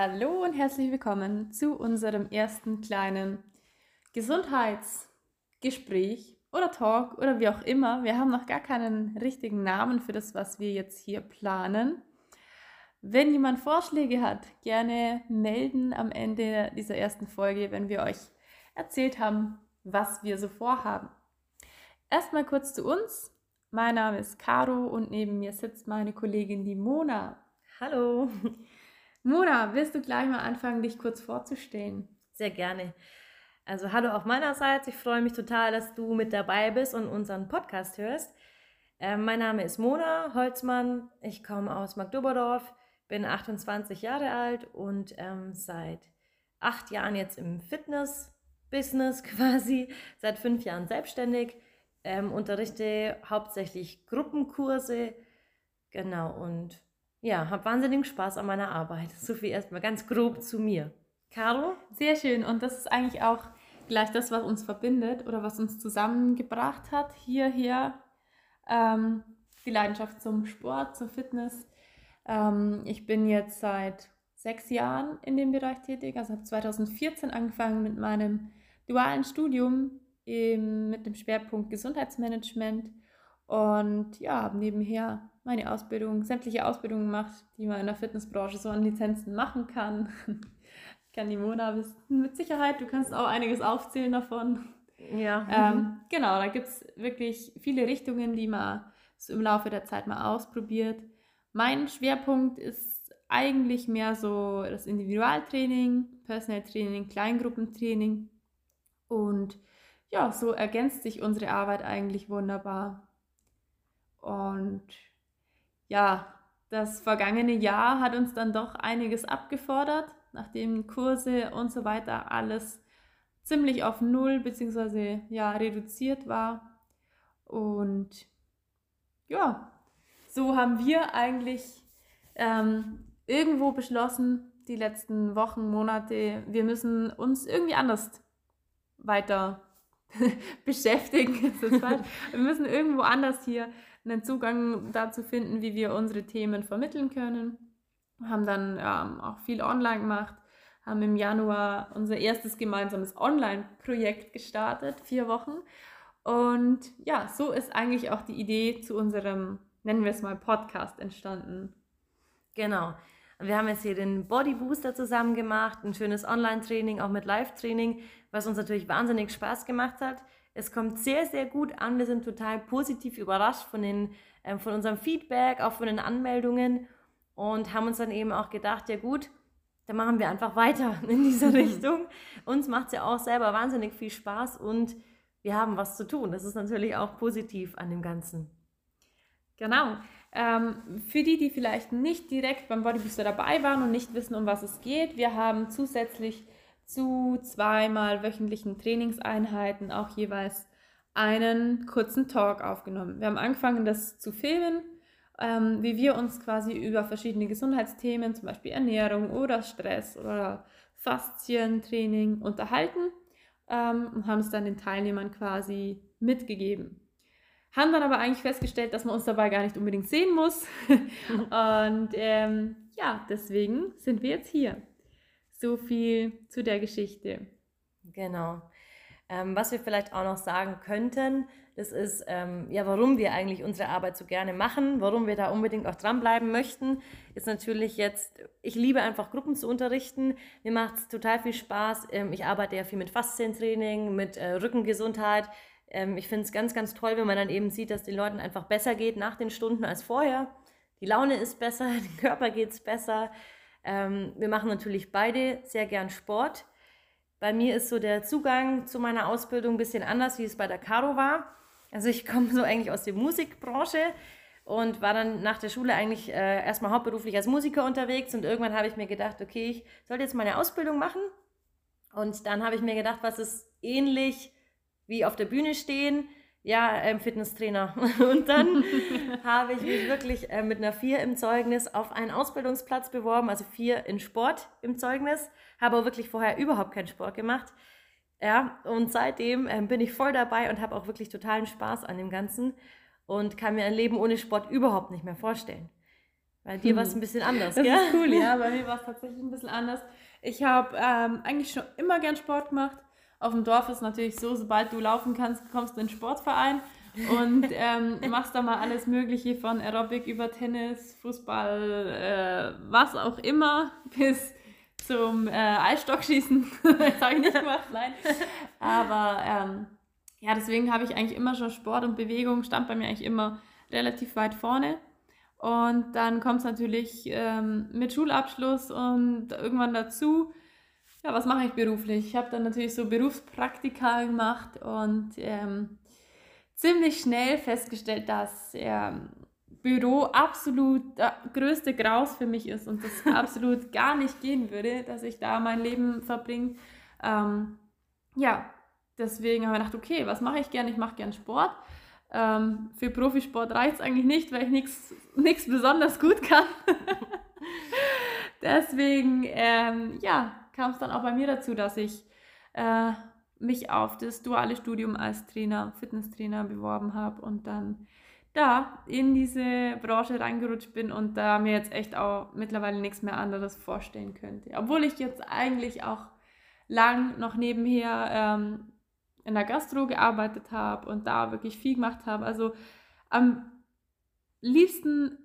Hallo und herzlich willkommen zu unserem ersten kleinen Gesundheitsgespräch oder Talk oder wie auch immer. Wir haben noch gar keinen richtigen Namen für das, was wir jetzt hier planen. Wenn jemand Vorschläge hat, gerne melden am Ende dieser ersten Folge, wenn wir euch erzählt haben, was wir so vorhaben. Erstmal kurz zu uns. Mein Name ist Caro und neben mir sitzt meine Kollegin die Mona. Hallo. Mona, willst du gleich mal anfangen, dich kurz vorzustellen? Sehr gerne. Also hallo auch meinerseits. Ich freue mich total, dass du mit dabei bist und unseren Podcast hörst. Äh, mein Name ist Mona Holzmann. Ich komme aus Magdoberdorf, bin 28 Jahre alt und ähm, seit acht Jahren jetzt im Fitness-Business quasi, seit fünf Jahren selbstständig, ähm, unterrichte hauptsächlich Gruppenkurse. Genau, und ja, habe wahnsinnigen Spaß an meiner Arbeit. So viel erstmal ganz grob zu mir. Caro? Sehr schön. Und das ist eigentlich auch gleich das, was uns verbindet oder was uns zusammengebracht hat hierher. Ähm, die Leidenschaft zum Sport, zur Fitness. Ähm, ich bin jetzt seit sechs Jahren in dem Bereich tätig. Also habe 2014 angefangen mit meinem dualen Studium im, mit dem Schwerpunkt Gesundheitsmanagement und ja, habe nebenher meine Ausbildung, sämtliche Ausbildungen gemacht, die man in der Fitnessbranche so an Lizenzen machen kann. ich kann die Mona wissen, mit Sicherheit, du kannst auch einiges aufzählen davon. Ja. Ähm, genau, da gibt es wirklich viele Richtungen, die man so im Laufe der Zeit mal ausprobiert. Mein Schwerpunkt ist eigentlich mehr so das Individualtraining, Personal Training, Kleingruppentraining. Und ja, so ergänzt sich unsere Arbeit eigentlich wunderbar. Und ja, das vergangene Jahr hat uns dann doch einiges abgefordert, nachdem Kurse und so weiter alles ziemlich auf Null bzw. ja, reduziert war. Und ja, so haben wir eigentlich ähm, irgendwo beschlossen, die letzten Wochen, Monate, wir müssen uns irgendwie anders weiter beschäftigen. wir müssen irgendwo anders hier einen Zugang dazu finden, wie wir unsere Themen vermitteln können. Haben dann ähm, auch viel online gemacht, haben im Januar unser erstes gemeinsames Online-Projekt gestartet, vier Wochen. Und ja, so ist eigentlich auch die Idee zu unserem, nennen wir es mal, Podcast entstanden. Genau. Wir haben jetzt hier den Body Booster zusammen gemacht, ein schönes Online-Training, auch mit Live-Training, was uns natürlich wahnsinnig Spaß gemacht hat. Es kommt sehr, sehr gut an. Wir sind total positiv überrascht von, den, äh, von unserem Feedback, auch von den Anmeldungen und haben uns dann eben auch gedacht, ja gut, dann machen wir einfach weiter in dieser Richtung. Uns macht es ja auch selber wahnsinnig viel Spaß und wir haben was zu tun. Das ist natürlich auch positiv an dem Ganzen. Genau. Ähm, für die, die vielleicht nicht direkt beim Bodybooster dabei waren und nicht wissen, um was es geht, wir haben zusätzlich zu zweimal wöchentlichen Trainingseinheiten auch jeweils einen kurzen Talk aufgenommen. Wir haben angefangen, das zu filmen, ähm, wie wir uns quasi über verschiedene Gesundheitsthemen, zum Beispiel Ernährung oder Stress oder Faszientraining unterhalten ähm, und haben es dann den Teilnehmern quasi mitgegeben. Haben dann aber eigentlich festgestellt, dass man uns dabei gar nicht unbedingt sehen muss. und ähm, ja, deswegen sind wir jetzt hier. So viel zu der Geschichte. Genau. Ähm, was wir vielleicht auch noch sagen könnten, das ist, ähm, ja, warum wir eigentlich unsere Arbeit so gerne machen, warum wir da unbedingt auch dranbleiben möchten, ist natürlich jetzt, ich liebe einfach Gruppen zu unterrichten. Mir macht es total viel Spaß. Ähm, ich arbeite ja viel mit Faszientraining, mit äh, Rückengesundheit. Ähm, ich finde es ganz, ganz toll, wenn man dann eben sieht, dass den Leuten einfach besser geht nach den Stunden als vorher. Die Laune ist besser, dem Körper geht es besser. Ähm, wir machen natürlich beide sehr gern Sport. Bei mir ist so der Zugang zu meiner Ausbildung ein bisschen anders, wie es bei der Caro war. Also ich komme so eigentlich aus der Musikbranche und war dann nach der Schule eigentlich äh, erstmal hauptberuflich als Musiker unterwegs und irgendwann habe ich mir gedacht, okay, ich sollte jetzt meine Ausbildung machen. Und dann habe ich mir gedacht, was ist ähnlich wie auf der Bühne stehen, ja, ähm, Fitnesstrainer. Und dann habe ich mich wirklich äh, mit einer 4 im Zeugnis auf einen Ausbildungsplatz beworben, also 4 in Sport im Zeugnis, habe aber wirklich vorher überhaupt keinen Sport gemacht. Ja, und seitdem ähm, bin ich voll dabei und habe auch wirklich totalen Spaß an dem Ganzen und kann mir ein Leben ohne Sport überhaupt nicht mehr vorstellen. Bei dir war es ein bisschen anders, das gell? ist cool, ja. Bei mir war es tatsächlich ein bisschen anders. Ich habe ähm, eigentlich schon immer gern Sport gemacht. Auf dem Dorf ist natürlich so, sobald du laufen kannst, kommst du in den Sportverein und ähm, machst da mal alles Mögliche von Aerobic über Tennis, Fußball, äh, was auch immer, bis zum äh, Eisstockschießen. das habe ich nicht gemacht, nein. Aber ähm, ja, deswegen habe ich eigentlich immer schon Sport und Bewegung, stand bei mir eigentlich immer relativ weit vorne. Und dann kommt es natürlich ähm, mit Schulabschluss und irgendwann dazu, ja, was mache ich beruflich? Ich habe dann natürlich so Berufspraktika gemacht und ähm, ziemlich schnell festgestellt, dass ähm, Büro absolut der größte Graus für mich ist und das absolut gar nicht gehen würde, dass ich da mein Leben verbringe. Ähm, ja, deswegen habe ich gedacht, okay, was mache ich gern? Ich mache gern Sport. Ähm, für Profisport reicht es eigentlich nicht, weil ich nichts besonders gut kann. deswegen, ähm, ja, kam es dann auch bei mir dazu, dass ich äh, mich auf das duale Studium als Trainer, Fitnesstrainer beworben habe und dann da in diese Branche reingerutscht bin und da mir jetzt echt auch mittlerweile nichts mehr anderes vorstellen könnte. Obwohl ich jetzt eigentlich auch lang noch nebenher ähm, in der Gastro gearbeitet habe und da wirklich viel gemacht habe. Also am liebsten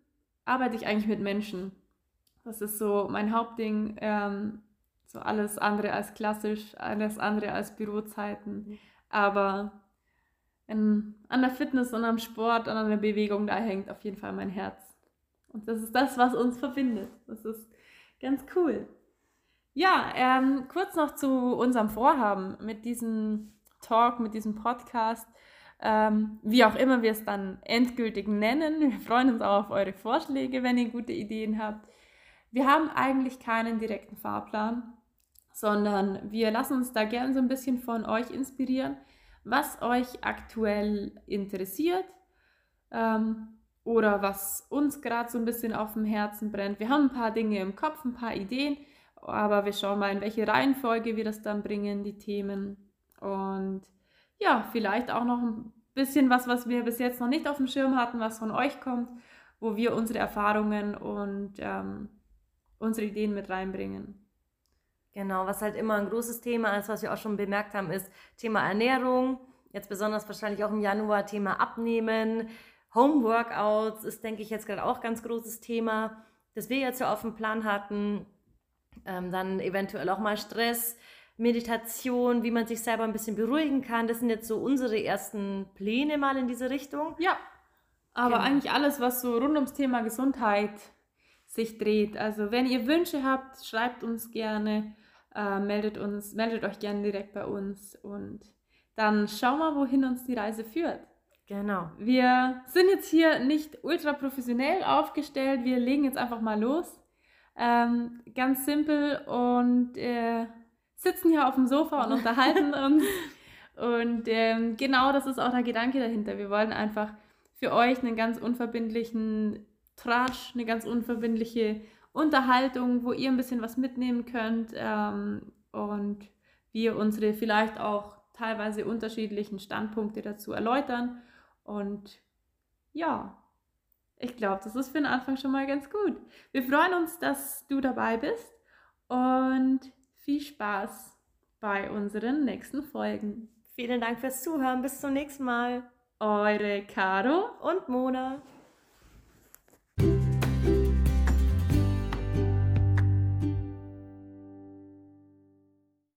arbeite ich eigentlich mit Menschen. Das ist so mein Hauptding. Ähm, so alles andere als klassisch, alles andere als Bürozeiten. Mhm. Aber in, an der Fitness und am Sport und an der Bewegung, da hängt auf jeden Fall mein Herz. Und das ist das, was uns verbindet. Das ist ganz cool. Ja, ähm, kurz noch zu unserem Vorhaben mit diesem Talk, mit diesem Podcast. Ähm, wie auch immer wir es dann endgültig nennen. Wir freuen uns auch auf eure Vorschläge, wenn ihr gute Ideen habt. Wir haben eigentlich keinen direkten Fahrplan, sondern wir lassen uns da gerne so ein bisschen von euch inspirieren was euch aktuell interessiert ähm, oder was uns gerade so ein bisschen auf dem Herzen brennt. Wir haben ein paar Dinge im Kopf, ein paar Ideen, aber wir schauen mal, in welche Reihenfolge wir das dann bringen, die Themen. Und ja, vielleicht auch noch ein bisschen was, was wir bis jetzt noch nicht auf dem Schirm hatten, was von euch kommt, wo wir unsere Erfahrungen und ähm, unsere Ideen mit reinbringen. Genau, was halt immer ein großes Thema ist, was wir auch schon bemerkt haben, ist Thema Ernährung. Jetzt besonders wahrscheinlich auch im Januar Thema Abnehmen. Homeworkouts ist, denke ich, jetzt gerade auch ganz großes Thema, das wir jetzt so auf dem Plan hatten. Ähm, dann eventuell auch mal Stress, Meditation, wie man sich selber ein bisschen beruhigen kann. Das sind jetzt so unsere ersten Pläne mal in diese Richtung. Ja, aber genau. eigentlich alles, was so rund ums Thema Gesundheit sich dreht. Also wenn ihr Wünsche habt, schreibt uns gerne äh, meldet, uns, meldet euch gerne direkt bei uns und dann schauen wir, wohin uns die Reise führt. Genau. Wir sind jetzt hier nicht ultra professionell aufgestellt, wir legen jetzt einfach mal los. Ähm, ganz simpel und äh, sitzen hier auf dem Sofa und unterhalten uns. Und ähm, genau das ist auch der Gedanke dahinter. Wir wollen einfach für euch einen ganz unverbindlichen Tratsch, eine ganz unverbindliche Unterhaltung, wo ihr ein bisschen was mitnehmen könnt ähm, und wir unsere vielleicht auch teilweise unterschiedlichen Standpunkte dazu erläutern. Und ja, ich glaube, das ist für den Anfang schon mal ganz gut. Wir freuen uns, dass du dabei bist und viel Spaß bei unseren nächsten Folgen. Vielen Dank fürs Zuhören. Bis zum nächsten Mal. Eure Caro und Mona.